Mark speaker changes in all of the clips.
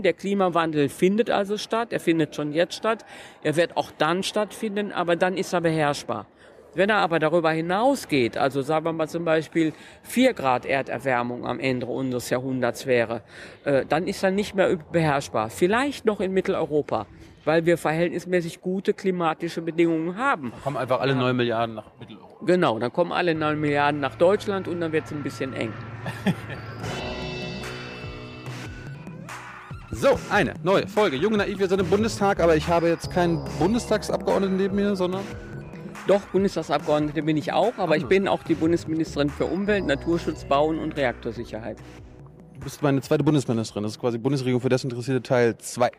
Speaker 1: Der Klimawandel findet also statt, er findet schon jetzt statt, er wird auch dann stattfinden, aber dann ist er beherrschbar. Wenn er aber darüber hinausgeht, also sagen wir mal zum Beispiel 4 Grad Erderwärmung am Ende unseres Jahrhunderts wäre, äh, dann ist er nicht mehr beherrschbar. Vielleicht noch in Mitteleuropa, weil wir verhältnismäßig gute klimatische Bedingungen haben.
Speaker 2: Dann kommen einfach alle 9 Milliarden nach Mitteleuropa.
Speaker 1: Genau, dann kommen alle 9 Milliarden nach Deutschland und dann wird es ein bisschen eng.
Speaker 2: So, eine neue Folge. Junge Naiv, wir sind im Bundestag, aber ich habe jetzt keinen Bundestagsabgeordneten neben mir, sondern
Speaker 1: Doch, Bundestagsabgeordnete bin ich auch, aber ich bin auch die Bundesministerin für Umwelt, Naturschutz, Bauen und Reaktorsicherheit.
Speaker 2: du bist meine zweite Bundesministerin. Das ist quasi Bundesregierung für Desinteressierte Teil 2.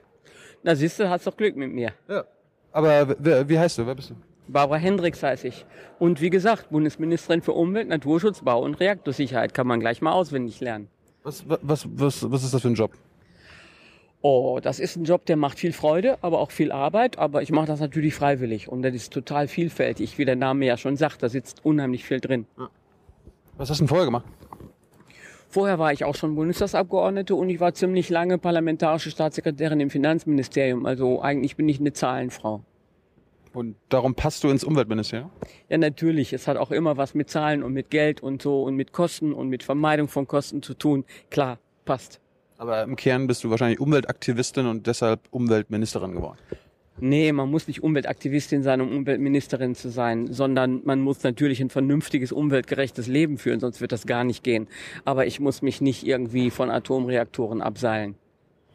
Speaker 1: Na siehst du, hast doch Glück mit mir.
Speaker 2: Ja. Aber wer, wie heißt du? Wer bist du?
Speaker 1: Barbara Hendricks heiße ich. Und wie gesagt, Bundesministerin für Umwelt, Naturschutz, Bau und Reaktorsicherheit kann man gleich mal auswendig lernen.
Speaker 2: Was, was, was, was ist das für ein Job?
Speaker 1: Oh, das ist ein Job, der macht viel Freude, aber auch viel Arbeit. Aber ich mache das natürlich freiwillig und das ist total vielfältig. Wie der Name ja schon sagt, da sitzt unheimlich viel drin.
Speaker 2: Was hast du denn vorher gemacht?
Speaker 1: Vorher war ich auch schon Bundestagsabgeordnete und ich war ziemlich lange parlamentarische Staatssekretärin im Finanzministerium. Also eigentlich bin ich eine Zahlenfrau.
Speaker 2: Und darum passt du ins Umweltministerium?
Speaker 1: Ja, natürlich. Es hat auch immer was mit Zahlen und mit Geld und so und mit Kosten und mit Vermeidung von Kosten zu tun. Klar, passt.
Speaker 2: Aber im Kern bist du wahrscheinlich Umweltaktivistin und deshalb Umweltministerin geworden.
Speaker 1: Nee, man muss nicht Umweltaktivistin sein, um Umweltministerin zu sein, sondern man muss natürlich ein vernünftiges, umweltgerechtes Leben führen, sonst wird das gar nicht gehen. Aber ich muss mich nicht irgendwie von Atomreaktoren abseilen.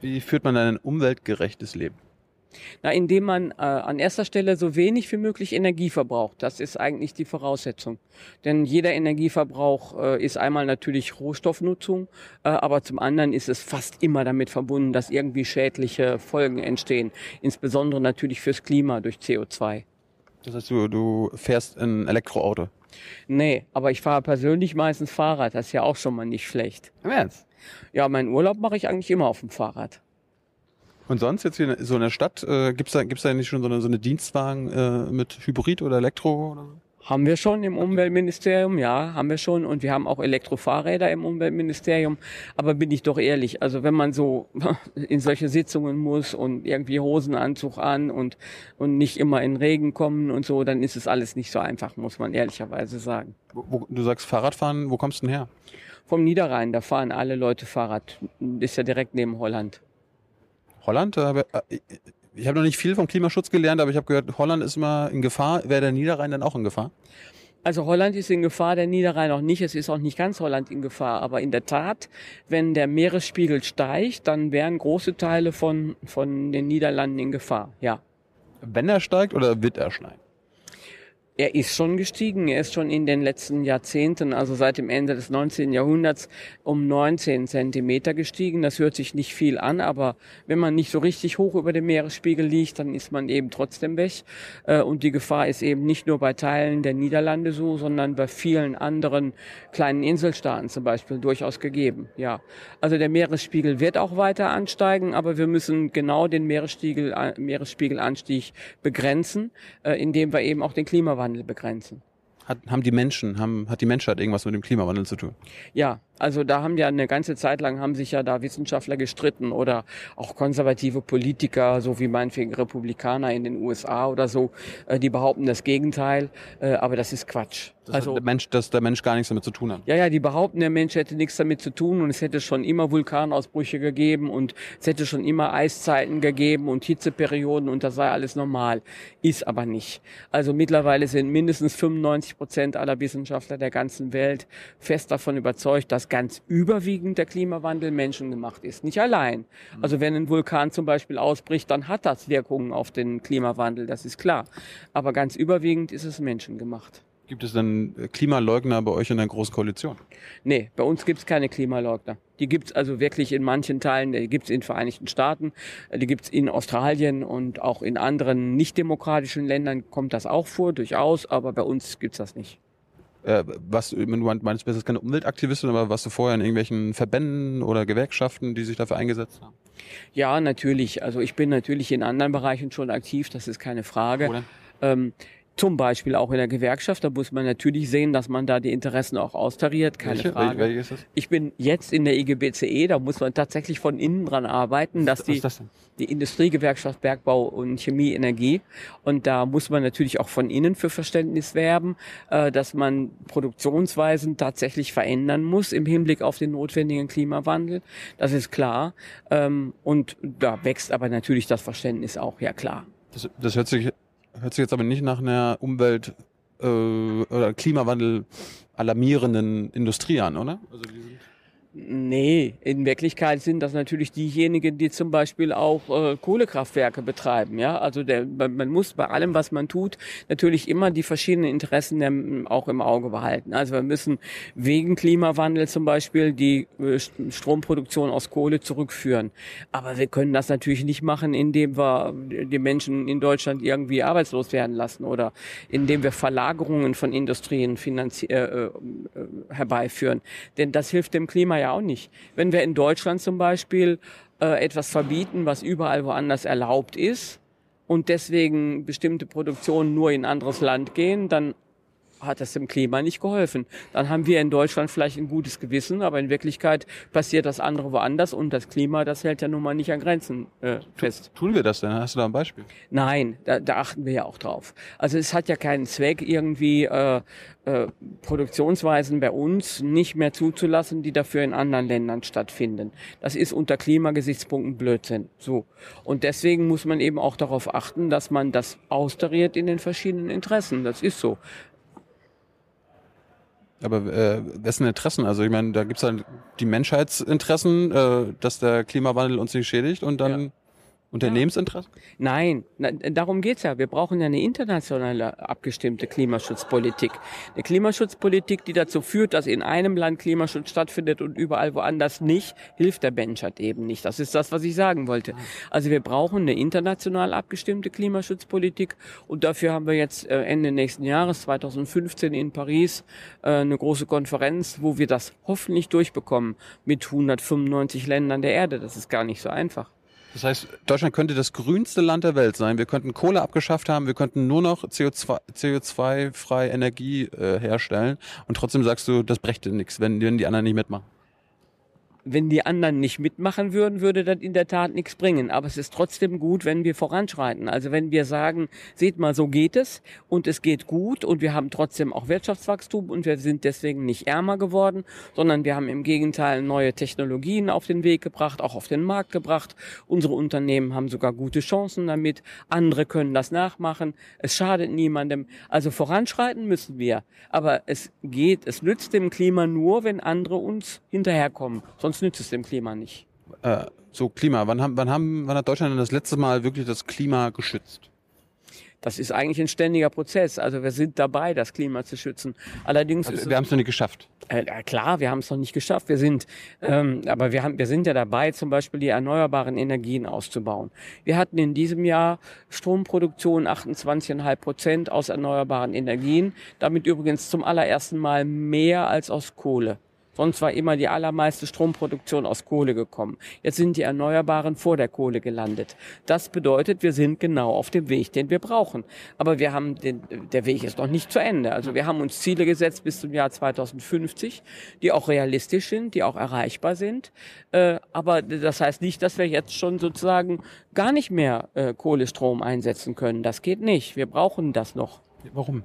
Speaker 2: Wie führt man ein umweltgerechtes Leben?
Speaker 1: Na, indem man äh, an erster Stelle so wenig wie möglich Energie verbraucht. Das ist eigentlich die Voraussetzung. Denn jeder Energieverbrauch äh, ist einmal natürlich Rohstoffnutzung, äh, aber zum anderen ist es fast immer damit verbunden, dass irgendwie schädliche Folgen entstehen. Insbesondere natürlich fürs Klima durch CO2.
Speaker 2: Das heißt, du, du fährst ein Elektroauto.
Speaker 1: Nee, aber ich fahre persönlich meistens Fahrrad. Das ist ja auch schon mal nicht schlecht.
Speaker 2: Im Ernst?
Speaker 1: Ja, meinen Urlaub mache ich eigentlich immer auf dem Fahrrad.
Speaker 2: Und sonst jetzt hier so in der Stadt, äh, gibt's da, gibt's da nicht schon so eine, so eine Dienstwagen äh, mit Hybrid oder Elektro oder so?
Speaker 1: Haben wir schon im Umweltministerium, ja, haben wir schon. Und wir haben auch Elektrofahrräder im Umweltministerium. Aber bin ich doch ehrlich, also wenn man so in solche Sitzungen muss und irgendwie Hosenanzug an und, und nicht immer in Regen kommen und so, dann ist es alles nicht so einfach, muss man ehrlicherweise sagen.
Speaker 2: Wo, wo, du sagst Fahrradfahren, wo kommst du denn her?
Speaker 1: Vom Niederrhein, da fahren alle Leute Fahrrad. Ist ja direkt neben Holland.
Speaker 2: Holland? Habe, äh, ich habe noch nicht viel vom Klimaschutz gelernt, aber ich habe gehört, Holland ist immer in Gefahr. Wäre der Niederrhein dann auch in Gefahr?
Speaker 1: Also Holland ist in Gefahr, der Niederrhein auch nicht. Es ist auch nicht ganz Holland in Gefahr. Aber in der Tat, wenn der Meeresspiegel steigt, dann wären große Teile von, von den Niederlanden in Gefahr, ja.
Speaker 2: Wenn er steigt oder wird er steigen?
Speaker 1: Er ist schon gestiegen. Er ist schon in den letzten Jahrzehnten, also seit dem Ende des 19. Jahrhunderts, um 19 Zentimeter gestiegen. Das hört sich nicht viel an, aber wenn man nicht so richtig hoch über dem Meeresspiegel liegt, dann ist man eben trotzdem weg. Äh, und die Gefahr ist eben nicht nur bei Teilen der Niederlande so, sondern bei vielen anderen kleinen Inselstaaten zum Beispiel durchaus gegeben. Ja, also der Meeresspiegel wird auch weiter ansteigen, aber wir müssen genau den Meeresspiegel, äh, Meeresspiegelanstieg begrenzen, äh, indem wir eben auch den Klimawandel begrenzen.
Speaker 2: Hat, haben die Menschen, haben, hat die Menschheit irgendwas mit dem Klimawandel zu tun?
Speaker 1: Ja, also da haben ja eine ganze Zeit lang haben sich ja da Wissenschaftler gestritten oder auch konservative Politiker, so wie meinetwegen Republikaner in den USA oder so, äh, die behaupten das Gegenteil, äh, aber das ist Quatsch.
Speaker 2: Dass, also, der Mensch, dass der Mensch gar nichts damit zu tun hat.
Speaker 1: Ja, ja, die behaupten, der Mensch hätte nichts damit zu tun und es hätte schon immer Vulkanausbrüche gegeben und es hätte schon immer Eiszeiten gegeben und Hitzeperioden und das sei alles normal. Ist aber nicht. Also mittlerweile sind mindestens 95 Prozent aller Wissenschaftler der ganzen Welt fest davon überzeugt, dass ganz überwiegend der Klimawandel menschengemacht ist. Nicht allein. Also wenn ein Vulkan zum Beispiel ausbricht, dann hat das Wirkungen auf den Klimawandel, das ist klar. Aber ganz überwiegend ist es menschengemacht.
Speaker 2: Gibt es denn Klimaleugner bei euch in der Großen Koalition?
Speaker 1: Nee, bei uns gibt es keine Klimaleugner. Die gibt es also wirklich in manchen Teilen, die gibt es in den Vereinigten Staaten, die gibt es in Australien und auch in anderen nicht-demokratischen Ländern kommt das auch vor, durchaus, aber bei uns gibt es das nicht.
Speaker 2: Äh, was, du meinst, du bist keine Umweltaktivistin, aber warst du vorher in irgendwelchen Verbänden oder Gewerkschaften, die sich dafür eingesetzt haben?
Speaker 1: Ja, natürlich. Also ich bin natürlich in anderen Bereichen schon aktiv, das ist keine Frage. Ähm, Zum Beispiel auch in der Gewerkschaft. Da muss man natürlich sehen, dass man da die Interessen auch austariert. Keine
Speaker 2: Welche?
Speaker 1: Frage.
Speaker 2: Welche ist das?
Speaker 1: Ich bin jetzt in der IGBCE. E, Da muss man tatsächlich von innen dran arbeiten, dass die
Speaker 2: das
Speaker 1: die Industriegewerkschaft Bergbau und Chemie, Energie. Und da muss man natürlich auch von innen für Verständnis werben, äh, dass man Produktionsweisen tatsächlich verändern muss im Hinblick auf den notwendigen Klimawandel. Das ist klar. Ähm, Und da wächst aber natürlich das Verständnis auch, ja klar.
Speaker 2: Das, das hört sich hört sich jetzt aber nicht nach einer Umwelt äh, oder Klimawandel alarmierenden Industrie an, oder? Also die sind
Speaker 1: Nee, in Wirklichkeit sind das natürlich diejenigen, die zum Beispiel auch äh, Kohlekraftwerke betreiben. Ja, also der, man muss bei allem, was man tut, natürlich immer die verschiedenen Interessen der, auch im Auge behalten. Also wir müssen wegen Klimawandel zum Beispiel die äh, St- Stromproduktion aus Kohle zurückführen. Aber wir können das natürlich nicht machen, indem wir die Menschen in Deutschland irgendwie arbeitslos werden lassen oder indem wir Verlagerungen von Industrien äh, äh, herbeiführen. Denn das hilft dem Klima ja auch nicht. Wenn wir in Deutschland zum Beispiel äh, etwas verbieten, was überall woanders erlaubt ist und deswegen bestimmte Produktionen nur in anderes Land gehen, dann hat das dem Klima nicht geholfen. Dann haben wir in Deutschland vielleicht ein gutes Gewissen, aber in Wirklichkeit passiert das andere woanders und das Klima, das hält ja nun mal nicht an Grenzen äh, fest.
Speaker 2: Tun wir das denn? Hast du da ein Beispiel?
Speaker 1: Nein, da, da achten wir ja auch drauf. Also es hat ja keinen Zweck, irgendwie äh, äh, Produktionsweisen bei uns nicht mehr zuzulassen, die dafür in anderen Ländern stattfinden. Das ist unter Klimagesichtspunkten Blödsinn. So. Und deswegen muss man eben auch darauf achten, dass man das austariert in den verschiedenen Interessen. Das ist so.
Speaker 2: Aber äh, wessen Interessen? Also ich meine, da gibt's dann die Menschheitsinteressen, äh, dass der Klimawandel uns nicht schädigt und dann Unternehmensinteressen?
Speaker 1: Nein, na, darum geht's ja. Wir brauchen ja eine internationale abgestimmte Klimaschutzpolitik. Eine Klimaschutzpolitik, die dazu führt, dass in einem Land Klimaschutz stattfindet und überall woanders nicht, hilft der Menschheit eben nicht. Das ist das, was ich sagen wollte. Also wir brauchen eine international abgestimmte Klimaschutzpolitik und dafür haben wir jetzt äh, Ende nächsten Jahres, 2015 in Paris, äh, eine große Konferenz, wo wir das hoffentlich durchbekommen mit 195 Ländern der Erde. Das ist gar nicht so einfach.
Speaker 2: Das heißt, Deutschland könnte das grünste Land der Welt sein. Wir könnten Kohle abgeschafft haben, wir könnten nur noch CO2, CO2-freie Energie äh, herstellen und trotzdem sagst du, das brächte nichts, wenn, wenn die anderen nicht mitmachen.
Speaker 1: Wenn die anderen nicht mitmachen würden, würde das in der Tat nichts bringen. Aber es ist trotzdem gut, wenn wir voranschreiten. Also wenn wir sagen, seht mal, so geht es und es geht gut und wir haben trotzdem auch Wirtschaftswachstum und wir sind deswegen nicht ärmer geworden, sondern wir haben im Gegenteil neue Technologien auf den Weg gebracht, auch auf den Markt gebracht. Unsere Unternehmen haben sogar gute Chancen damit. Andere können das nachmachen. Es schadet niemandem. Also voranschreiten müssen wir. Aber es geht, es nützt dem Klima nur, wenn andere uns hinterherkommen. Sonst nützt es dem Klima nicht.
Speaker 2: Äh, so Klima, wann, haben, wann, haben, wann hat Deutschland denn das letzte Mal wirklich das Klima geschützt?
Speaker 1: Das ist eigentlich ein ständiger Prozess. Also wir sind dabei, das Klima zu schützen. Allerdings
Speaker 2: Also, wir haben es noch nicht geschafft.
Speaker 1: Äh, klar, wir haben es noch nicht geschafft. Wir sind, ähm, aber wir haben, wir sind ja dabei, zum Beispiel die erneuerbaren Energien auszubauen. Wir hatten in diesem Jahr Stromproduktion 28,5 Prozent aus erneuerbaren Energien. Damit übrigens zum allerersten Mal mehr als aus Kohle. Sonst war immer die allermeiste Stromproduktion aus Kohle gekommen. Jetzt sind die Erneuerbaren vor der Kohle gelandet. Das bedeutet, wir sind genau auf dem Weg, den wir brauchen. Aber wir haben den, der Weg ist noch nicht zu Ende. Also wir haben uns Ziele gesetzt bis zum Jahr 2050, die auch realistisch sind, die auch erreichbar sind. Äh, aber das heißt nicht, dass wir jetzt schon sozusagen gar nicht mehr äh, Kohlestrom einsetzen können. Das geht nicht. Wir brauchen das noch.
Speaker 2: Warum?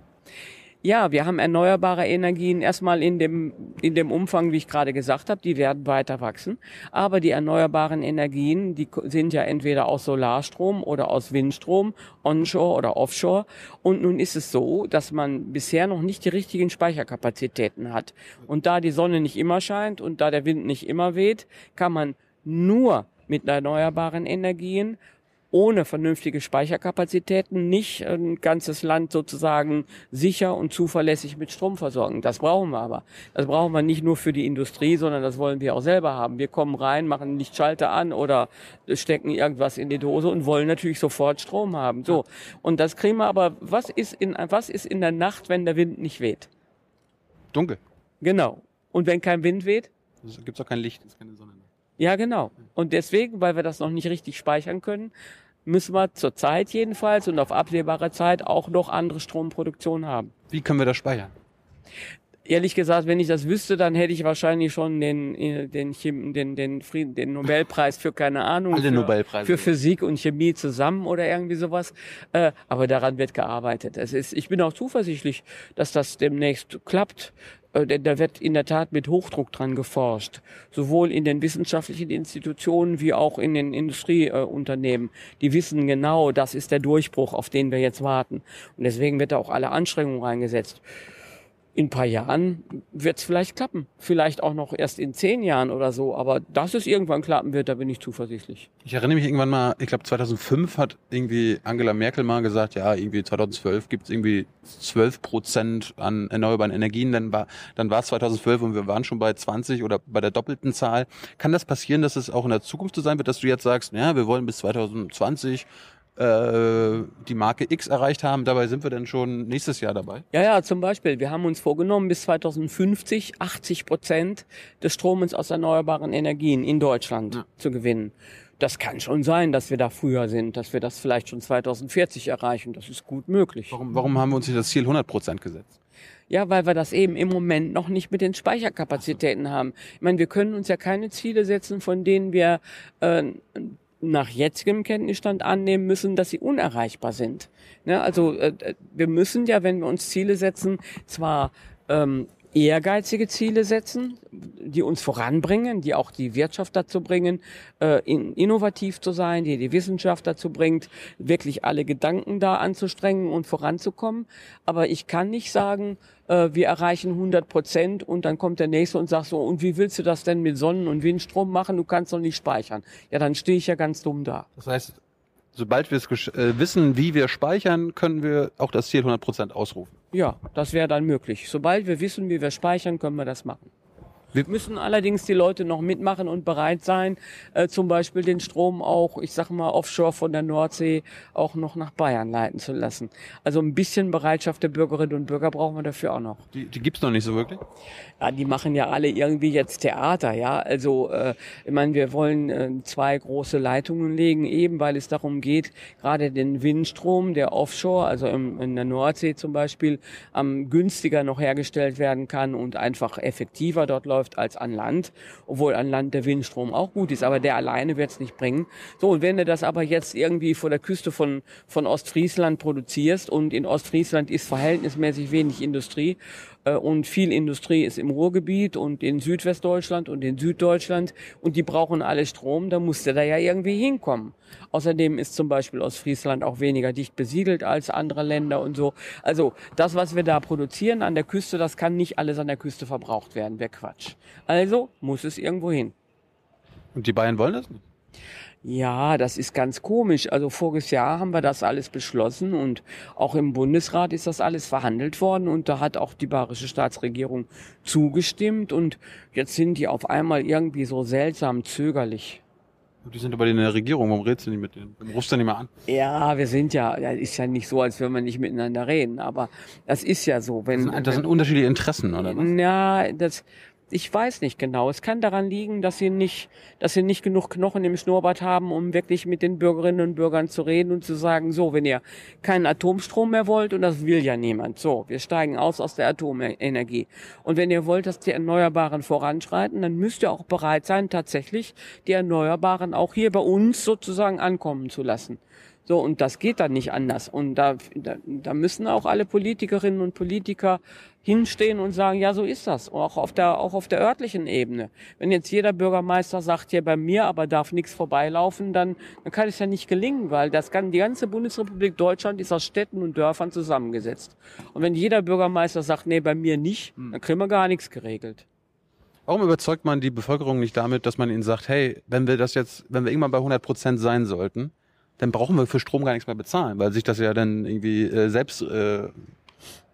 Speaker 1: Ja, wir haben erneuerbare Energien erstmal in dem, in dem Umfang, wie ich gerade gesagt habe, die werden weiter wachsen. Aber die erneuerbaren Energien, die sind ja entweder aus Solarstrom oder aus Windstrom, onshore oder offshore. Und nun ist es so, dass man bisher noch nicht die richtigen Speicherkapazitäten hat. Und da die Sonne nicht immer scheint und da der Wind nicht immer weht, kann man nur mit erneuerbaren Energien ohne vernünftige Speicherkapazitäten nicht ein ganzes Land sozusagen sicher und zuverlässig mit Strom versorgen. Das brauchen wir aber. Das brauchen wir nicht nur für die Industrie, sondern das wollen wir auch selber haben. Wir kommen rein, machen Lichtschalter an oder stecken irgendwas in die Dose und wollen natürlich sofort Strom haben. So. Und das kriegen wir aber, was ist in, was ist in der Nacht, wenn der Wind nicht weht?
Speaker 2: Dunkel.
Speaker 1: Genau. Und wenn kein Wind weht?
Speaker 2: Es gibt auch kein Licht, es ist keine Sonne.
Speaker 1: Ja, genau. Und deswegen, weil wir das noch nicht richtig speichern können, müssen wir zurzeit jedenfalls und auf absehbare Zeit auch noch andere Stromproduktion haben.
Speaker 2: Wie können wir das speichern?
Speaker 1: Ehrlich gesagt, wenn ich das wüsste, dann hätte ich wahrscheinlich schon den, äh, den, Chem den, den, Frieden, den Nobelpreis für keine Ahnung.
Speaker 2: Alle
Speaker 1: für,
Speaker 2: Nobelpreise.
Speaker 1: Für Physik und Chemie zusammen oder irgendwie sowas. Äh, aber daran wird gearbeitet. Es ist, ich bin auch zuversichtlich, dass das demnächst klappt. Äh, da wird in der Tat mit Hochdruck dran geforscht. Sowohl in den wissenschaftlichen Institutionen wie auch in den Industrieunternehmen. Die wissen genau, das ist der Durchbruch, auf den wir jetzt warten. Und deswegen wird da auch alle Anstrengungen reingesetzt in ein paar Jahren wird es vielleicht klappen. Vielleicht auch noch erst in zehn Jahren oder so. Aber dass es irgendwann klappen wird, da bin ich zuversichtlich.
Speaker 2: Ich erinnere mich irgendwann mal, ich glaube 2005 hat irgendwie Angela Merkel mal gesagt, ja, irgendwie 2012 gibt es irgendwie 12 Prozent an erneuerbaren Energien. Dann war, dann war es 2012 und wir waren schon bei 20 oder bei der doppelten Zahl. Kann das passieren, dass es auch in der Zukunft so sein wird, dass du jetzt sagst, ja, wir wollen bis 2020 äh, die Marke X erreicht haben. Dabei sind wir dann schon nächstes Jahr dabei.
Speaker 1: Ja, ja, zum Beispiel. Wir haben uns vorgenommen, bis 2050 80 Prozent des Stromes aus erneuerbaren Energien in Deutschland ja. zu gewinnen. Das kann schon sein, dass wir da früher sind, dass wir das vielleicht schon 2040 erreichen. Das ist gut möglich.
Speaker 2: Warum, warum haben wir uns nicht das Ziel 100 Prozent gesetzt?
Speaker 1: Ja, weil wir das eben im Moment noch nicht mit den Speicherkapazitäten haben. Ich meine, wir können uns ja keine Ziele setzen, von denen wir äh, nach jetzigem Kenntnisstand annehmen müssen, dass sie unerreichbar sind. Ne? Also äh, wir müssen ja, wenn wir uns Ziele setzen, zwar ähm, ehrgeizige Ziele setzen, die uns voranbringen, die auch die Wirtschaft dazu bringen, äh, innovativ zu sein, die die Wissenschaft dazu bringt, wirklich alle Gedanken da anzustrengen und voranzukommen. Aber ich kann nicht sagen, äh, wir erreichen 100 Prozent und dann kommt der Nächste und sagt so, und wie willst du das denn mit Sonnen- und Windstrom machen? Du kannst doch nicht speichern. Ja, dann stehe ich ja ganz dumm da.
Speaker 2: Das heißt, sobald wir es äh, wissen, wie wir speichern, können wir auch das Ziel 100 Prozent ausrufen.
Speaker 1: Ja, das wäre dann möglich. Sobald wir wissen, wie wir speichern, können wir das machen. Wir müssen allerdings die Leute noch mitmachen und bereit sein, äh, zum Beispiel den Strom auch, ich sag mal, offshore von der Nordsee auch noch nach Bayern leiten zu lassen. Also ein bisschen Bereitschaft der Bürgerinnen und Bürger brauchen wir dafür auch noch.
Speaker 2: Die, die gibt's noch nicht so wirklich?
Speaker 1: Ja, die machen ja alle irgendwie jetzt Theater, ja. Also äh, ich meine, wir wollen äh, zwei große Leitungen legen, eben weil es darum geht, gerade den Windstrom, der offshore, also im, in der Nordsee zum Beispiel, am günstiger noch hergestellt werden kann und einfach effektiver dort läuft läuft als an Land, obwohl an Land der Windstrom auch gut ist, aber der alleine wird es nicht bringen. So, und wenn du das aber jetzt irgendwie vor der Küste von, von Ostfriesland produzierst und in Ostfriesland ist verhältnismäßig wenig Industrie und viel Industrie ist im Ruhrgebiet und in Südwestdeutschland und in Süddeutschland und die brauchen alle Strom, da du da ja irgendwie hinkommen. Außerdem ist zum Beispiel Ostfriesland auch weniger dicht besiedelt als andere Länder und so. Also das, was wir da produzieren an der Küste, das kann nicht alles an der Küste verbraucht werden. Wäre Quatsch. Also muss es irgendwo hin.
Speaker 2: Und die Bayern wollen das nicht?
Speaker 1: Ja, das ist ganz komisch. Also voriges Jahr haben wir das alles beschlossen und auch im Bundesrat ist das alles verhandelt worden und da hat auch die bayerische Staatsregierung zugestimmt und jetzt sind die auf einmal irgendwie so seltsam zögerlich.
Speaker 2: Die sind aber in der Regierung, warum redest du nicht mit denen? Warum rufst du nicht mal an?
Speaker 1: Ja, wir sind ja, ist ja nicht so, als würden wir nicht miteinander reden, aber das ist ja so. Wenn,
Speaker 2: das sind, das sind unterschiedliche Interessen, oder was?
Speaker 1: Ja, das, ich weiß nicht genau. Es kann daran liegen, dass sie nicht, dass sie nicht genug Knochen im Schnurrbart haben, um wirklich mit den Bürgerinnen und Bürgern zu reden und zu sagen, so, wenn ihr keinen Atomstrom mehr wollt, und das will ja niemand, so, wir steigen aus aus der Atomenergie. Und wenn ihr wollt, dass die Erneuerbaren voranschreiten, dann müsst ihr auch bereit sein, tatsächlich die Erneuerbaren auch hier bei uns sozusagen ankommen zu lassen. So, und das geht dann nicht anders. Und da, da, da müssen auch alle Politikerinnen und Politiker hinstehen und sagen, ja, so ist das. Auch auf der, auch auf der örtlichen Ebene. Wenn jetzt jeder Bürgermeister sagt, ja, bei mir aber darf nichts vorbeilaufen, dann, dann kann es ja nicht gelingen, weil das kann, die ganze Bundesrepublik Deutschland ist aus Städten und Dörfern zusammengesetzt. Und wenn jeder Bürgermeister sagt, nee, bei mir nicht, hm. dann kriegen wir gar nichts geregelt.
Speaker 2: Warum überzeugt man die Bevölkerung nicht damit, dass man ihnen sagt, hey, wenn wir das jetzt, wenn wir irgendwann bei 100 Prozent sein sollten, dann brauchen wir für Strom gar nichts mehr bezahlen, weil sich das ja dann irgendwie äh, selbst äh,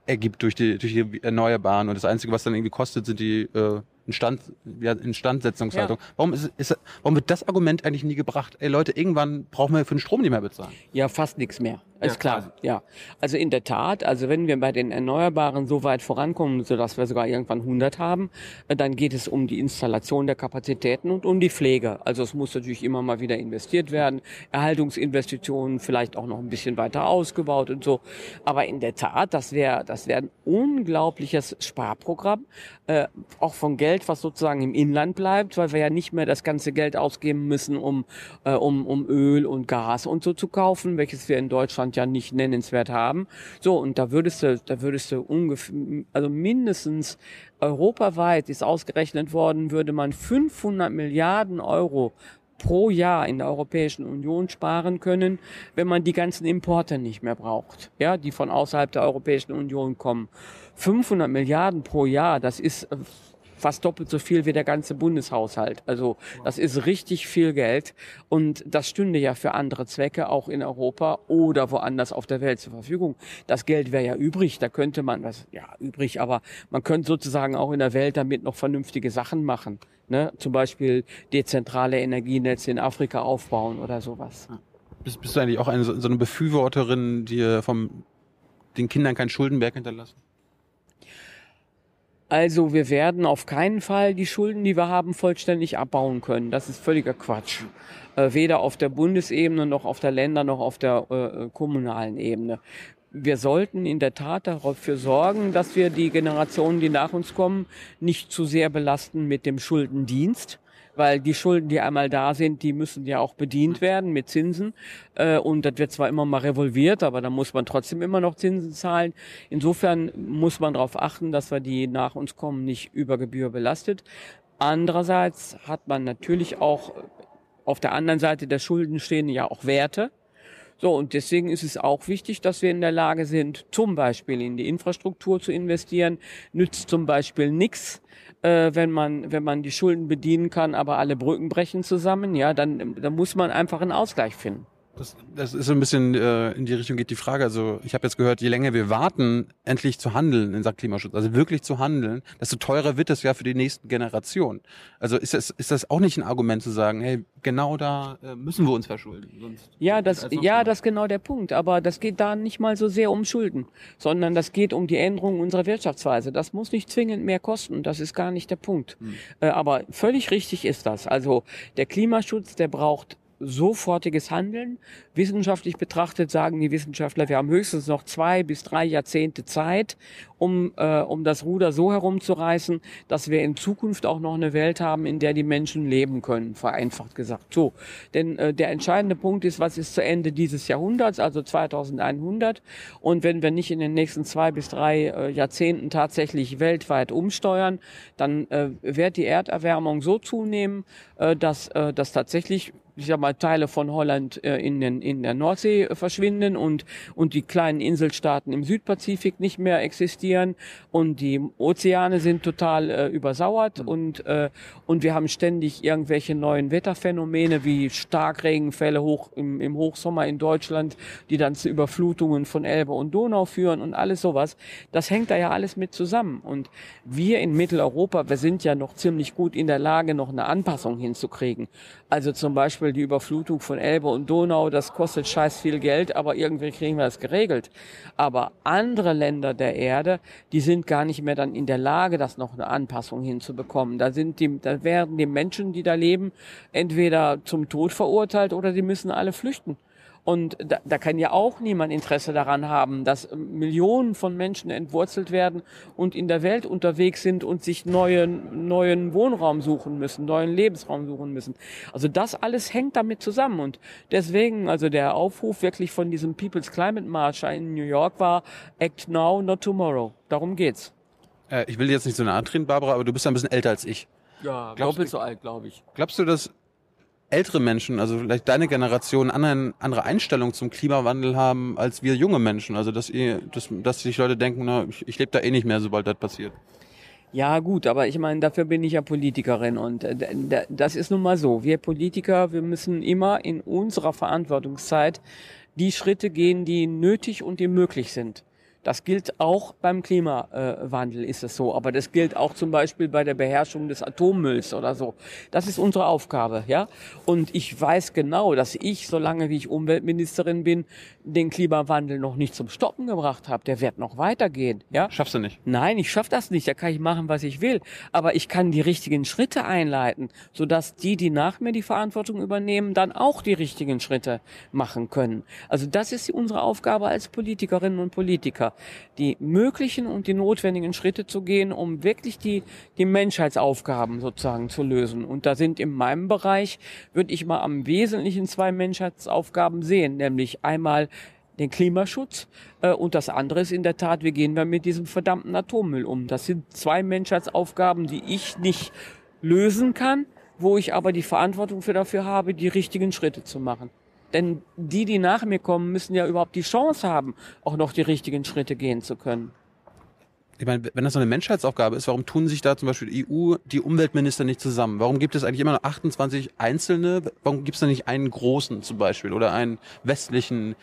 Speaker 2: ergibt durch die, durch die Erneuerbaren. Und das Einzige, was dann irgendwie kostet, sind die äh, Instand, ja, Instandsetzungshaltung. Ja. Warum, ist, ist, warum wird das Argument eigentlich nie gebracht? Ey Leute, irgendwann brauchen wir für den Strom nicht mehr bezahlen.
Speaker 1: Ja, fast nichts mehr. Ist klar.
Speaker 2: quasi.
Speaker 1: Ja, also in der Tat, also wenn wir bei den Erneuerbaren so weit vorankommen, sodass wir sogar irgendwann 100 haben, äh, dann geht es um die Installation der Kapazitäten und um die Pflege. Also es muss natürlich immer mal wieder investiert werden, Erhaltungsinvestitionen vielleicht auch noch ein bisschen weiter ausgebaut und so. Aber in der Tat, das wäre das wäre ein unglaubliches Sparprogramm, äh, auch von Geld, was sozusagen im Inland bleibt, weil wir ja nicht mehr das ganze Geld ausgeben müssen, um äh, um um Öl und Gas und so zu kaufen, welches wir in Deutschland ja nicht nennenswert haben. So und da würdest du da würdest du ungefähr also mindestens europaweit ist ausgerechnet worden, würde man 500 Milliarden Euro pro Jahr in der Europäischen Union sparen können, wenn man die ganzen Importe nicht mehr braucht, ja, die von außerhalb der Europäischen Union kommen. 500 Milliarden pro Jahr, das ist äh, fast doppelt so viel wie der ganze Bundeshaushalt. Also das ist richtig viel Geld und das stünde ja für andere Zwecke auch in Europa oder woanders auf der Welt zur Verfügung. Das Geld wäre ja übrig, da könnte man das ja übrig, aber man könnte sozusagen auch in der Welt damit noch vernünftige Sachen machen. Ne? Zum Beispiel dezentrale Energienetze in Afrika aufbauen oder sowas.
Speaker 2: Bist, bist du eigentlich auch eine, so eine Befürworterin, die vom den Kindern kein Schuldenberg hinterlassen?
Speaker 1: Also wir werden auf keinen Fall die Schulden, die wir haben, vollständig abbauen können. Das ist völliger Quatsch. Äh, weder auf der Bundesebene noch auf der Länder noch auf der äh, kommunalen Ebene. Wir sollten in der Tat dafür sorgen, dass wir die Generationen, die nach uns kommen, nicht zu sehr belasten mit dem Schuldendienst weil die Schulden, die einmal da sind, die müssen ja auch bedient werden mit Zinsen. Äh, und das wird zwar immer mal revolviert, aber da muss man trotzdem immer noch Zinsen zahlen. Insofern muss man darauf achten, dass wir die nach uns kommen nicht über Gebühr belastet. Andererseits hat man natürlich auch auf der anderen Seite der Schulden stehen ja auch Werte. So, und deswegen ist es auch wichtig, dass wir in der Lage sind, zum Beispiel in die Infrastruktur zu investieren. Nützt zum Beispiel nichts, äh, wenn man wenn man die Schulden bedienen kann, aber alle Brücken brechen zusammen. Ja, dann, dann muss man einfach einen Ausgleich finden.
Speaker 2: Das, das ist so ein bisschen äh, in die Richtung geht die Frage. Also ich habe jetzt gehört, je länger wir warten, endlich zu handeln in Sachen Klimaschutz, also wirklich zu handeln, desto teurer wird es ja für die nächsten Generationen. Also ist das ist das auch nicht ein Argument zu sagen, hey, genau da äh, müssen wir uns verschulden. Sonst
Speaker 1: Ja, das, ja, das ist genau der Punkt. Aber das geht da nicht mal so sehr um Schulden, sondern das geht um die Änderung unserer Wirtschaftsweise. Das muss nicht zwingend mehr kosten. Das ist gar nicht der Punkt. Äh, aber völlig richtig ist das. Also der Klimaschutz, der braucht sofortiges Handeln. Wissenschaftlich betrachtet sagen die Wissenschaftler, wir haben höchstens noch zwei bis drei Jahrzehnte Zeit, um, äh, um das Ruder so herumzureißen, dass wir in Zukunft auch noch eine Welt haben, in der die Menschen leben können, vereinfacht gesagt. So, denn äh, der entscheidende Punkt ist, was ist zu Ende dieses Jahrhunderts, also 2100. Und wenn wir nicht in den nächsten zwei bis drei äh, Jahrzehnten tatsächlich weltweit umsteuern, dann äh, wird die Erderwärmung so zunehmen, äh, dass, äh, dass tatsächlich ich sag mal, Teile von Holland äh, in, den, in der Nordsee äh, verschwinden und, und die kleinen Inselstaaten im Südpazifik nicht mehr existieren und die Ozeane sind total äh, übersauert und, äh, und wir haben ständig irgendwelche neuen Wetterphänomene wie Starkregenfälle hoch im, im Hochsommer in Deutschland, die dann zu Überflutungen von Elbe und Donau führen und alles sowas. Das hängt da ja alles mit zusammen. Und wir in Mitteleuropa, wir sind ja noch ziemlich gut in der Lage, noch eine Anpassung hinzukriegen. Also zum Beispiel die Überflutung von Elbe und Donau, das kostet scheiß viel Geld, aber irgendwie kriegen wir das geregelt. Aber andere Länder der Erde, die sind gar nicht mehr dann in der Lage, das noch eine Anpassung hinzubekommen. Da sind die, da werden die Menschen, die da leben, entweder zum Tod verurteilt oder die müssen alle flüchten. Und da, da kann ja auch niemand Interesse daran haben, dass Millionen von Menschen entwurzelt werden und in der Welt unterwegs sind und sich neuen, neuen Wohnraum suchen müssen, neuen Lebensraum suchen müssen. Also das alles hängt damit zusammen. Und deswegen, also der Aufruf wirklich von diesem People's Climate March in New York war, act now, not tomorrow. Darum geht's.
Speaker 2: Äh, ich will dir jetzt nicht so nahe treten, Barbara, aber du bist ein bisschen älter als ich.
Speaker 1: Ja,
Speaker 2: Glaubst
Speaker 1: doppelt
Speaker 2: du-
Speaker 1: so alt, glaube ich.
Speaker 2: Glaubst du, dass ältere Menschen, also vielleicht deine Generation, eine andere Einstellung zum Klimawandel haben als wir junge Menschen? Also dass ihr, dass, dass sich Leute denken, na, ich, ich lebe da eh nicht mehr, sobald das passiert.
Speaker 1: Ja, gut, aber ich meine, dafür bin ich ja Politikerin und äh, das ist nun mal so. Wir Politiker, wir müssen immer in unserer Verantwortungszeit die Schritte gehen, die nötig und die möglich sind. Das gilt auch beim Klimawandel, ist es so. Aber das gilt auch zum Beispiel bei der Beherrschung des Atommülls oder so. Das ist unsere Aufgabe, ja. Und ich weiß genau, dass ich, solange wie ich Umweltministerin bin, den Klimawandel noch nicht zum Stoppen gebracht habe. Der wird noch weitergehen, ja.
Speaker 2: Schaffst du nicht?
Speaker 1: Nein, ich schaff das nicht. Da kann ich machen, was ich will. Aber ich kann die richtigen Schritte einleiten, sodass die, die nach mir die Verantwortung übernehmen, dann auch die richtigen Schritte machen können. Also das ist unsere Aufgabe als Politikerinnen und Politiker die möglichen und die notwendigen Schritte zu gehen, um wirklich die, die Menschheitsaufgaben sozusagen zu lösen. Und da sind in meinem Bereich, würde ich mal am Wesentlichen zwei Menschheitsaufgaben sehen, nämlich einmal den Klimaschutz äh, und das andere ist in der Tat, wie gehen wir mit diesem verdammten Atommüll um. Das sind zwei Menschheitsaufgaben, die ich nicht lösen kann, wo ich aber die Verantwortung für dafür habe, die richtigen Schritte zu machen. Denn die, die nach mir kommen, müssen ja überhaupt die Chance haben, auch noch die richtigen Schritte gehen zu können.
Speaker 2: Ich meine, wenn das so eine Menschheitsaufgabe ist, warum tun sich da zum Beispiel die EU, die Umweltminister nicht zusammen? Warum gibt es eigentlich immer noch 28 einzelne? Warum gibt es da nicht einen großen zum Beispiel oder einen westlichen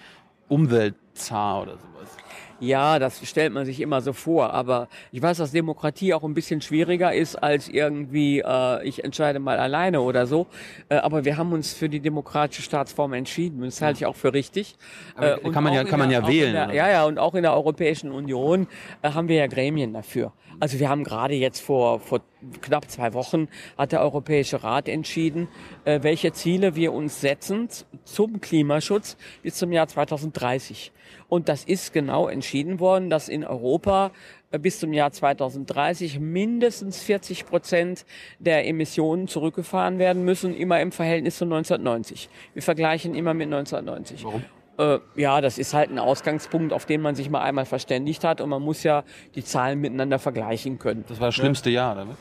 Speaker 2: Umweltzar oder sowas?
Speaker 1: Ja, das stellt man sich immer so vor, aber ich weiß, dass Demokratie auch ein bisschen schwieriger ist als irgendwie, äh, ich entscheide mal alleine oder so. Äh, aber wir haben uns für die demokratische Staatsform entschieden und das halte ich auch für richtig.
Speaker 2: Äh, kann man ja, kann man ja wählen.
Speaker 1: Der, ja, ja, und auch in der Europäischen Union äh, haben wir ja Gremien dafür. Also wir haben gerade jetzt vor, vor knapp zwei Wochen hat der Europäische Rat entschieden, äh, welche Ziele wir uns setzen zum Klimaschutz bis zum Jahr 2030. Und das ist genau entschieden worden, dass in Europa äh, bis zum Jahr 2030 mindestens 40 Prozent der Emissionen zurückgefahren werden müssen, immer im Verhältnis zu 1990. Wir vergleichen immer mit 1990.
Speaker 2: Warum?
Speaker 1: Äh, ja, das ist halt ein Ausgangspunkt, auf den man sich mal einmal verständigt hat und man muss ja die Zahlen miteinander vergleichen können.
Speaker 2: Das war das schlimmste? Jahr, oder?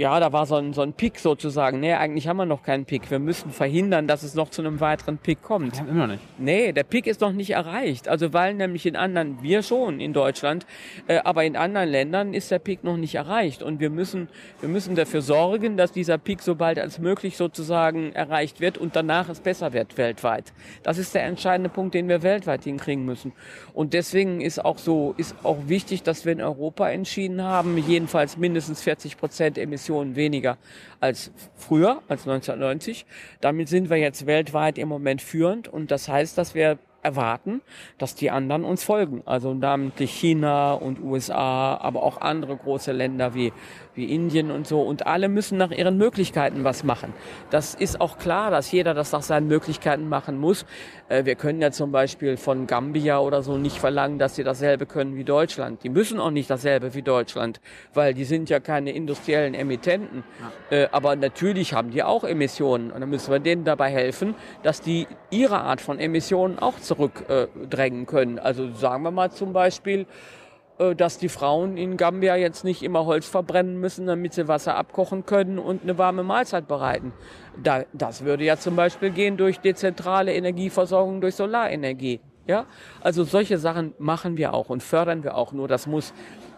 Speaker 1: Ja, da war so ein, so ein Pick sozusagen. Nee, eigentlich haben wir noch keinen Pick. Wir müssen verhindern, dass es noch zu einem weiteren Pick kommt.
Speaker 2: Haben immer noch nicht.
Speaker 1: Nee, der Pick ist noch nicht erreicht. Also weil nämlich in anderen, wir schon in Deutschland, äh, aber in anderen Ländern ist der Pick noch nicht erreicht. Und wir müssen, wir müssen dafür sorgen, dass dieser Pick so bald als möglich sozusagen erreicht wird und danach es besser wird weltweit. Das ist der entscheidende Punkt, den wir weltweit hinkriegen müssen. Und deswegen ist auch so, ist auch wichtig, dass wir in Europa entschieden haben, jedenfalls mindestens 40 Prozent Emissionen Emissionen weniger als früher, als 1990. Damit sind wir jetzt weltweit im Moment führend und das heißt, dass wir erwarten, dass die anderen uns folgen. Also namentlich China und USA, aber auch andere große Länder wie, wie Indien und so. Und alle müssen nach ihren Möglichkeiten was machen. Das ist auch klar, dass jeder das nach seinen Möglichkeiten machen muss. Äh, wir können ja zum Beispiel von Gambia oder so nicht verlangen, dass sie dasselbe können wie Deutschland. Die müssen auch nicht dasselbe wie Deutschland, weil die sind ja keine industriellen Emittenten. Ja. Äh, aber natürlich haben die auch Emissionen. Und dann müssen wir denen dabei helfen, dass die ihre Art von Emissionen auch zurückdrängen können. Also sagen wir mal zum Beispiel, dass die Frauen in Gambia jetzt nicht immer Holz verbrennen müssen, damit sie Wasser abkochen können und eine warme Mahlzeit bereiten. Da, das würde ja zum Beispiel gehen durch dezentrale Energieversorgung durch Solarenergie. Ja, also solche Sachen machen wir auch und fördern wir auch. Nur das muss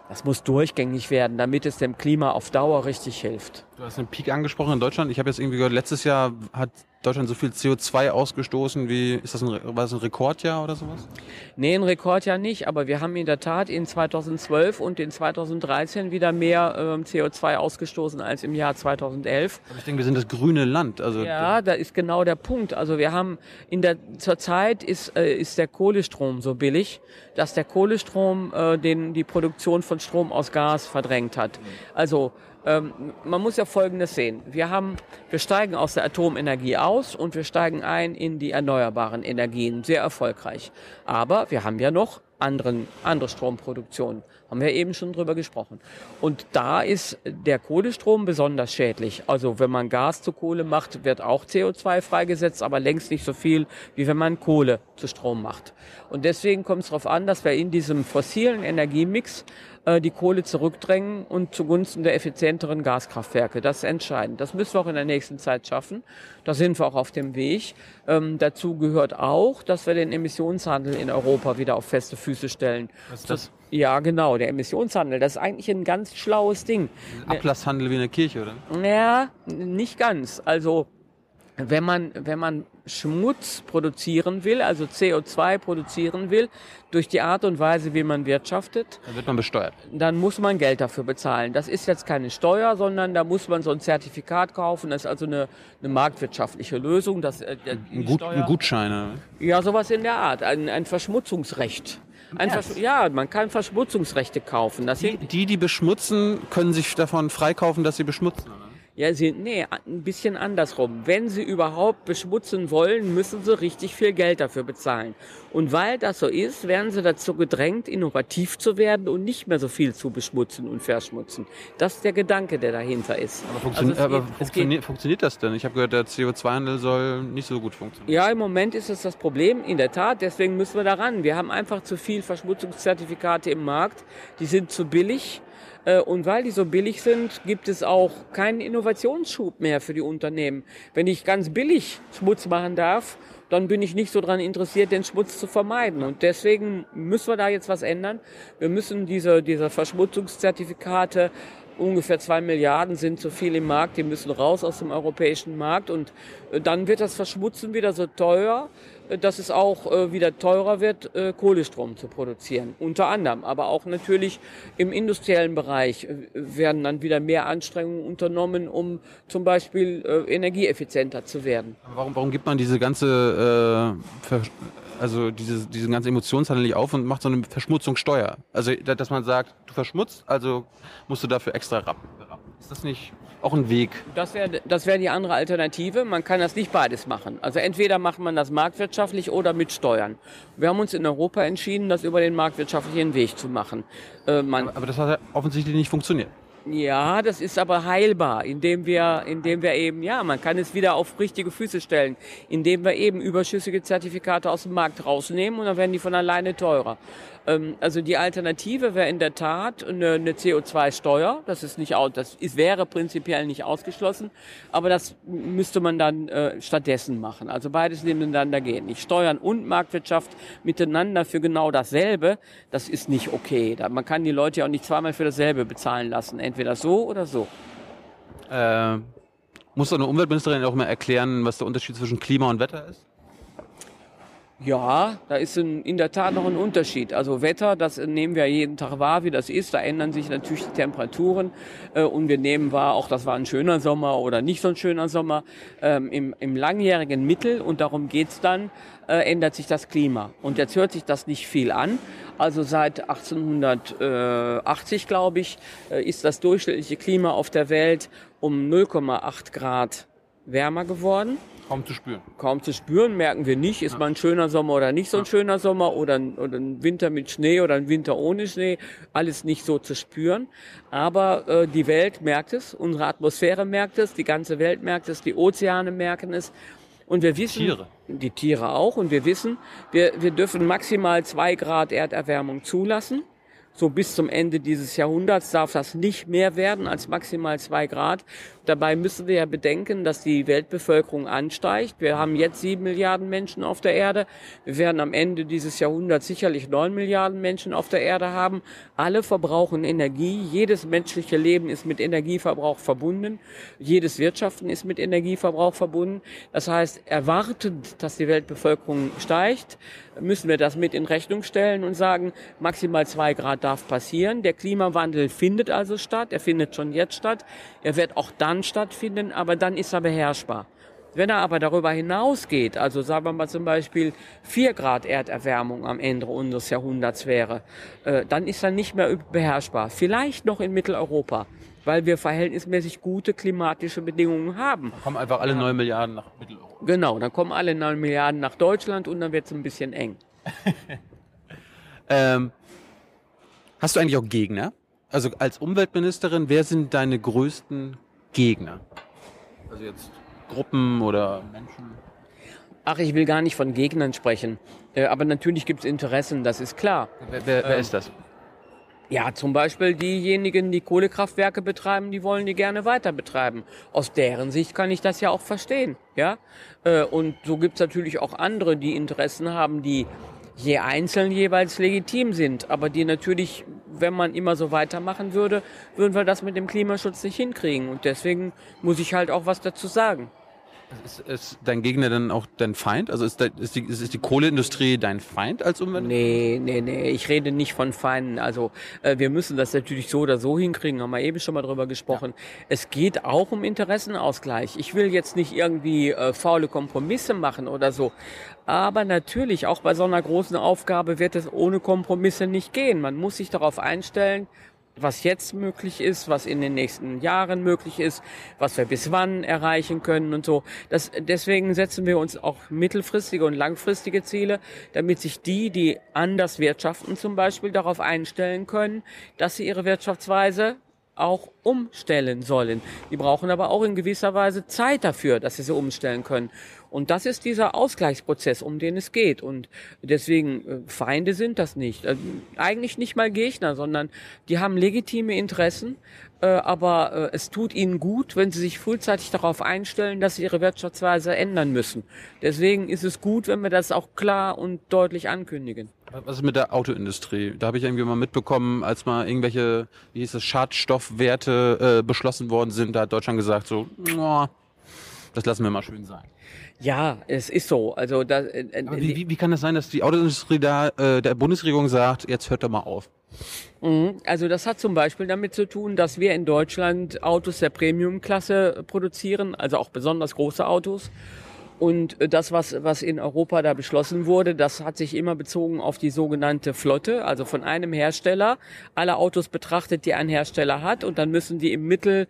Speaker 1: das muss durchgängig werden, damit es dem Klima auf Dauer richtig hilft.
Speaker 2: Du hast einen Peak angesprochen in Deutschland. Ich habe jetzt irgendwie gehört, letztes Jahr hat Deutschland so viel CO2 ausgestoßen wie, ist das ein, war das ein Rekordjahr oder sowas?
Speaker 1: Nee, ein Rekordjahr nicht, aber wir haben in der Tat in 2012 und in 2013 wieder mehr ähm, CO2 ausgestoßen als im Jahr 2011.
Speaker 2: Aber ich denke, wir sind das grüne Land. Also
Speaker 1: ja, da ist genau der Punkt. Also wir haben in der, zurzeit ist, äh, ist der Kohlestrom so billig, dass der Kohlestrom äh, den, die Produktion von Strom aus Gas verdrängt hat. Also ähm, man muss ja Folgendes sehen. Wir haben, wir steigen aus der Atomenergie aus und wir steigen ein in die erneuerbaren Energien, sehr erfolgreich. Aber wir haben ja noch anderen, andere Stromproduktion. Haben wir eben schon drüber gesprochen. Und da ist der Kohlestrom besonders schädlich. Also wenn man Gas zu Kohle macht, wird auch CO2 freigesetzt, aber längst nicht so viel, wie wenn man Kohle zu Strom macht. Und deswegen kommt es darauf an, dass wir in diesem fossilen Energiemix äh, die Kohle zurückdrängen und zugunsten der effizienteren Gaskraftwerke. Das ist entscheidend. Das müssen wir auch in der nächsten Zeit schaffen. Da sind wir auch auf dem Weg. Ähm, dazu gehört auch, dass wir den Emissionshandel in Europa wieder auf feste Füße stellen.
Speaker 2: Was ist das?
Speaker 1: Ja, genau, der Emissionshandel. Das ist eigentlich ein ganz schlaues Ding.
Speaker 2: Ablasshandel wie in der Kirche, oder?
Speaker 1: Ja, nicht ganz. Also wenn man, wenn man Schmutz produzieren will, also CO2 produzieren will, durch die Art und Weise, wie man wirtschaftet,
Speaker 2: dann wird man besteuert.
Speaker 1: Dann muss man Geld dafür bezahlen. Das ist jetzt keine Steuer, sondern da muss man so ein Zertifikat kaufen. Das ist also eine, eine marktwirtschaftliche Lösung. Das,
Speaker 2: äh, ein, Gut, ein Gutschein.
Speaker 1: Ja, sowas in der Art. Ein, ein Verschmutzungsrecht. Ja, man kann Verschmutzungsrechte kaufen.
Speaker 2: Die, die, die beschmutzen, können sich davon freikaufen, dass sie beschmutzen.
Speaker 1: Ja, sie, nee, ein bisschen andersrum. Wenn sie überhaupt beschmutzen wollen, müssen sie richtig viel Geld dafür bezahlen. Und weil das so ist, werden sie dazu gedrängt, innovativ zu werden und nicht mehr so viel zu beschmutzen und verschmutzen. Das ist der Gedanke, der dahinter ist.
Speaker 2: Aber, funktio also aber geht, funktioniert, funktioniert das denn? Ich habe gehört, der CO2-Handel soll nicht so gut funktionieren.
Speaker 1: Ja, im Moment ist es das Problem, in der Tat. Deswegen müssen wir daran. Wir haben einfach zu viel Verschmutzungszertifikate im Markt. Die sind zu billig. Äh, und weil die so billig sind, gibt es auch keinen Innovationsschub mehr für die Unternehmen. Wenn ich ganz billig Schmutz machen darf, dann bin ich nicht so daran interessiert, den Schmutz zu vermeiden. Und deswegen müssen wir da jetzt was ändern. Wir müssen diese, diese Verschmutzungszertifikate ungefähr zwei Milliarden sind zu viel im Markt, die müssen raus aus dem europäischen Markt und äh, dann wird das Verschmutzen wieder so teuer, dass es auch äh, wieder teurer wird, Kohlestrom zu produzieren. Unter anderem, aber auch natürlich im industriellen Bereich werden dann wieder mehr Anstrengungen unternommen, um zum Beispiel energieeffizienter zu werden.
Speaker 2: Warum, warum gibt man diese ganze äh, also diese, diesen ganzen Emotionshandel nicht auf und macht so eine Verschmutzungssteuer. Also, dass man sagt, du verschmutzt, also musst du dafür extra rappen. Ist das nicht auch ein Weg?
Speaker 1: Das wäre das wär die andere Alternative. Man kann das nicht beides machen. Also entweder macht man das marktwirtschaftlich oder mit Steuern. Wir haben uns in Europa entschieden, das über den marktwirtschaftlichen Weg zu machen.
Speaker 2: Äh, aber, aber das hat ja offensichtlich nicht funktioniert.
Speaker 1: Ja, das ist aber heilbar, indem wir, indem wir eben, ja, man kann es wieder auf richtige Füße stellen, indem wir eben überschüssige Zertifikate aus dem Markt rausnehmen und dann werden die von alleine teurer. Ähm, also die Alternative wäre in der Tat eine, eine CO2-Steuer. Das ist nicht, das ist, wäre prinzipiell nicht ausgeschlossen, aber das müsste man dann äh, stattdessen machen. Also beides nebeneinander gehen. Nicht Steuern und Marktwirtschaft miteinander für genau dasselbe. Das ist nicht okay. Man kann die Leute ja auch nicht zweimal für dasselbe bezahlen lassen. Entweder so oder so.
Speaker 2: Äh, muss eine Umweltministerin auch mal erklären, was der Unterschied zwischen Klima und Wetter ist?
Speaker 1: Ja, da ist ein, in der Tat noch ein Unterschied. Also Wetter, das nehmen wir jeden Tag wahr, wie das ist. Da ändern sich natürlich die Temperaturen äh, und wir nehmen wahr, auch das war ein schöner Sommer oder nicht so ein schöner Sommer. Ähm, im, Im langjährigen Mittel, und darum geht's dann, äh, ändert sich das Klima. Und jetzt hört sich das nicht viel an. Also seit 1880, glaube ich, äh, ist das durchschnittliche Klima auf der Welt um 0,8 Grad wärmer geworden.
Speaker 2: Kaum zu spüren.
Speaker 1: Kaum zu spüren, merken wir nicht, ist ja. mal ein schöner Sommer oder nicht so ein ja. schöner Sommer oder ein, oder ein Winter mit Schnee oder ein Winter ohne Schnee. Alles nicht so zu spüren. Aber äh, die Welt merkt es, unsere Atmosphäre merkt es, die ganze Welt merkt es, die Ozeane merken es. Und wir wissen,
Speaker 2: Tiere.
Speaker 1: die Tiere auch, und wir wissen, wir, wir dürfen maximal zwei Grad Erderwärmung zulassen so bis zum Ende dieses Jahrhunderts darf das nicht mehr werden als maximal zwei Grad. Dabei müssen wir ja bedenken, dass die Weltbevölkerung ansteigt. Wir haben jetzt sieben Milliarden Menschen auf der Erde. Wir werden am Ende dieses Jahrhunderts sicherlich neun Milliarden Menschen auf der Erde haben. Alle verbrauchen Energie. Jedes menschliche Leben ist mit Energieverbrauch verbunden. Jedes Wirtschaften ist mit Energieverbrauch verbunden. Das heißt, erwartend, dass die Weltbevölkerung steigt, müssen wir das mit in Rechnung stellen und sagen, maximal zwei Grad darf passieren. Der Klimawandel findet also statt. Er findet schon jetzt statt. Er wird auch dann stattfinden, aber dann ist er beherrschbar. Wenn er aber darüber hinausgeht, also sagen wir mal zum Beispiel vier Grad Erderwärmung am Ende unseres Jahrhunderts wäre, äh, dann ist er nicht mehr beherrschbar. Vielleicht noch in Mitteleuropa, weil wir verhältnismäßig gute klimatische Bedingungen haben.
Speaker 2: Dann kommen einfach alle neun Milliarden nach Mitteleuropa.
Speaker 1: Genau, dann kommen alle neun Milliarden nach Deutschland und dann wird es ein bisschen eng.
Speaker 2: ähm, hast du eigentlich auch Gegner? Also als Umweltministerin, wer sind deine größten Gegner? Also jetzt Gruppen oder Menschen?
Speaker 1: Ach, ich will gar nicht von Gegnern sprechen. Äh, aber natürlich gibt es Interessen, das ist klar.
Speaker 2: Wer, wer, wer ähm, ist das?
Speaker 1: Ja, zum Beispiel diejenigen, die Kohlekraftwerke betreiben, die wollen die gerne weiter betreiben. Aus deren Sicht kann ich das ja auch verstehen. Ja? Äh, und so gibt's natürlich auch andere, die Interessen haben, die je einzeln jeweils legitim sind, aber die natürlich, wenn man immer so weitermachen würde, würden wir das mit dem Klimaschutz nicht hinkriegen. Und deswegen muss ich halt auch was dazu sagen.
Speaker 2: Ist, ist dein Gegner dann auch dein Feind? Also ist, ist, die, ist die Kohleindustrie dein Feind als Umwelt?
Speaker 1: Nee, nee, nee, ich rede nicht von Feinden. Also äh, wir müssen das natürlich so oder so hinkriegen, haben wir eben schon mal drüber gesprochen. Ja. Es geht auch um Interessenausgleich. Ich will jetzt nicht irgendwie äh, faule Kompromisse machen oder so. Aber natürlich, auch bei so einer großen Aufgabe wird es ohne Kompromisse nicht gehen. Man muss sich darauf einstellen, was jetzt möglich ist, was in den nächsten Jahren möglich ist, was wir bis wann erreichen können und so. Das, deswegen setzen wir uns auch mittelfristige und langfristige Ziele, damit sich die, die anders wirtschaften zum Beispiel, darauf einstellen können, dass sie ihre Wirtschaftsweise auch umstellen sollen. Die brauchen aber auch in gewisser Weise Zeit dafür, dass sie sie umstellen können. Und das ist dieser Ausgleichsprozess, um den es geht. Und deswegen, äh, Feinde sind das nicht. Äh, eigentlich nicht mal Gegner, sondern die haben legitime Interessen, äh, aber es tut ihnen gut, wenn sie sich frühzeitig darauf einstellen, dass sie ihre Wirtschaftsweise ändern müssen. Deswegen ist es gut, wenn wir das auch klar und deutlich ankündigen.
Speaker 2: Was ist mit der Autoindustrie? Da habe ich irgendwie mal mitbekommen, als mal irgendwelche, wie hieß es, Schadstoffwerte äh, beschlossen worden sind, da hat Deutschland gesagt so, das lassen wir mal schön sein.
Speaker 1: Ja, es ist so. Also da, äh,
Speaker 2: äh wie, wie, wie, kann das sein, dass die Autoindustrie da äh, der Bundesregierung sagt, jetzt hört doch mal auf?
Speaker 1: Mhm. Also das hat zum Beispiel damit zu tun, dass wir in Deutschland Autos der Premiumklasse produzieren, also auch besonders große Autos. Und das, was, was in Europa da beschlossen wurde, das hat sich immer bezogen auf die sogenannte Flotte, also von einem Hersteller. Alle Autos betrachtet, die ein Hersteller hat, und dann müssen die im Mittel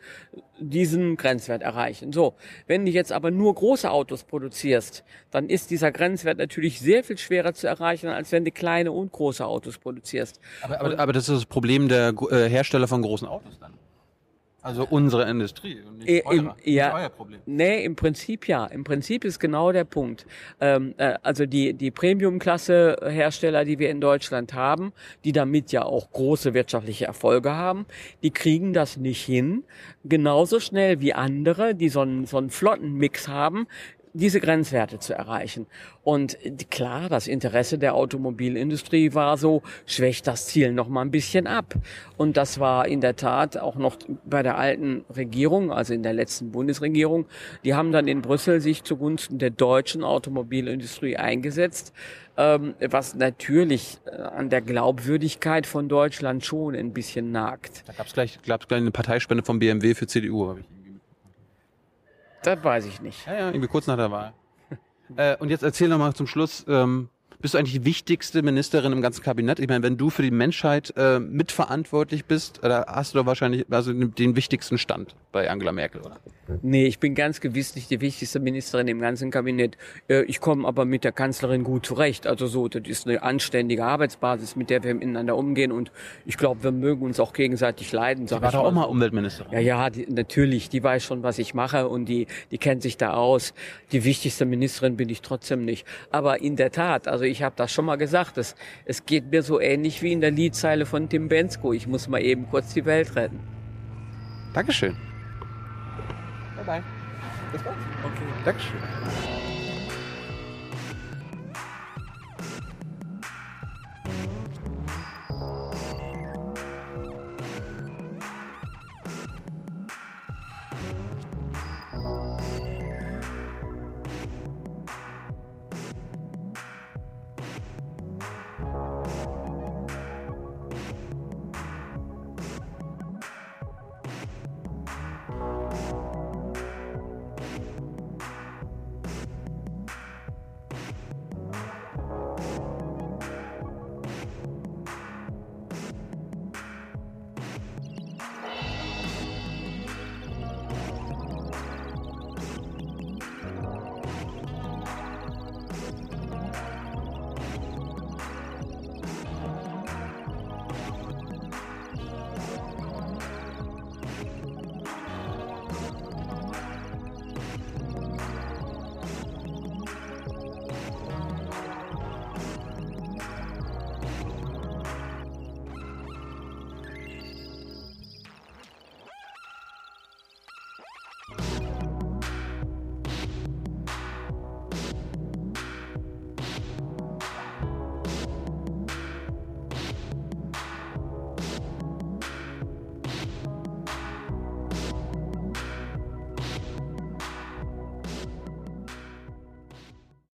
Speaker 1: diesen Grenzwert erreichen. So, wenn du jetzt aber nur große Autos produzierst, dann ist dieser Grenzwert natürlich sehr viel schwerer zu erreichen, als wenn du kleine und große Autos produzierst.
Speaker 2: Aber, aber, aber das ist das Problem der äh, Hersteller von großen Autos dann. Also unsere Industrie und nicht,
Speaker 1: äh, Im, ja, euer Problem. Nee, im Prinzip ja. Im Prinzip ist genau der Punkt. Ähm, äh, also die, die Premium-Klasse-Hersteller, die wir in Deutschland haben, die damit ja auch große wirtschaftliche Erfolge haben, die kriegen das nicht hin, genauso schnell wie andere, die so einen, so einen Flottenmix haben, diese Grenzwerte zu erreichen. Und klar, das Interesse der Automobilindustrie war so, schwächt das Ziel noch mal ein bisschen ab. Und das war in der Tat auch noch bei der alten Regierung, also in der letzten Bundesregierung. Die haben dann in Brüssel sich zugunsten der deutschen Automobilindustrie eingesetzt, ähm, was natürlich äh, an der Glaubwürdigkeit von Deutschland schon ein bisschen nagt.
Speaker 2: Da gab es gleich, gab's gleich eine Parteispende vom BMW für CDU, habe ich
Speaker 1: das weiß ich nicht.
Speaker 2: Ja, ja, irgendwie kurz nach der Wahl. äh, und jetzt erzähl noch mal zum Schluss, ähm, bist du eigentlich die wichtigste Ministerin im ganzen Kabinett? Ich meine, wenn du für die Menschheit äh, mitverantwortlich bist, da hast du doch wahrscheinlich also den wichtigsten Stand bei Angela Merkel, oder?
Speaker 1: Nee, ich bin ganz gewiss nicht die wichtigste Ministerin im ganzen Kabinett. Äh, ich komme aber mit der Kanzlerin gut zurecht. Also so, das ist eine anständige Arbeitsbasis, mit der wir miteinander umgehen und ich glaube, wir mögen uns auch gegenseitig leiden.
Speaker 2: Sie war doch auch mal Umweltministerin.
Speaker 1: Ja, ja, die, natürlich. Die weiß schon, was ich mache und die, die kennt sich da aus. Die wichtigste Ministerin bin ich trotzdem nicht. Aber in der Tat, also ich habe das schon mal gesagt, es, es geht mir so ähnlich wie in der Liedzeile von Tim Bensko. Ich muss mal eben kurz die Welt retten.
Speaker 2: Dankeschön.
Speaker 1: Bye bye.
Speaker 2: Bis bald. Okay. Dankeschön.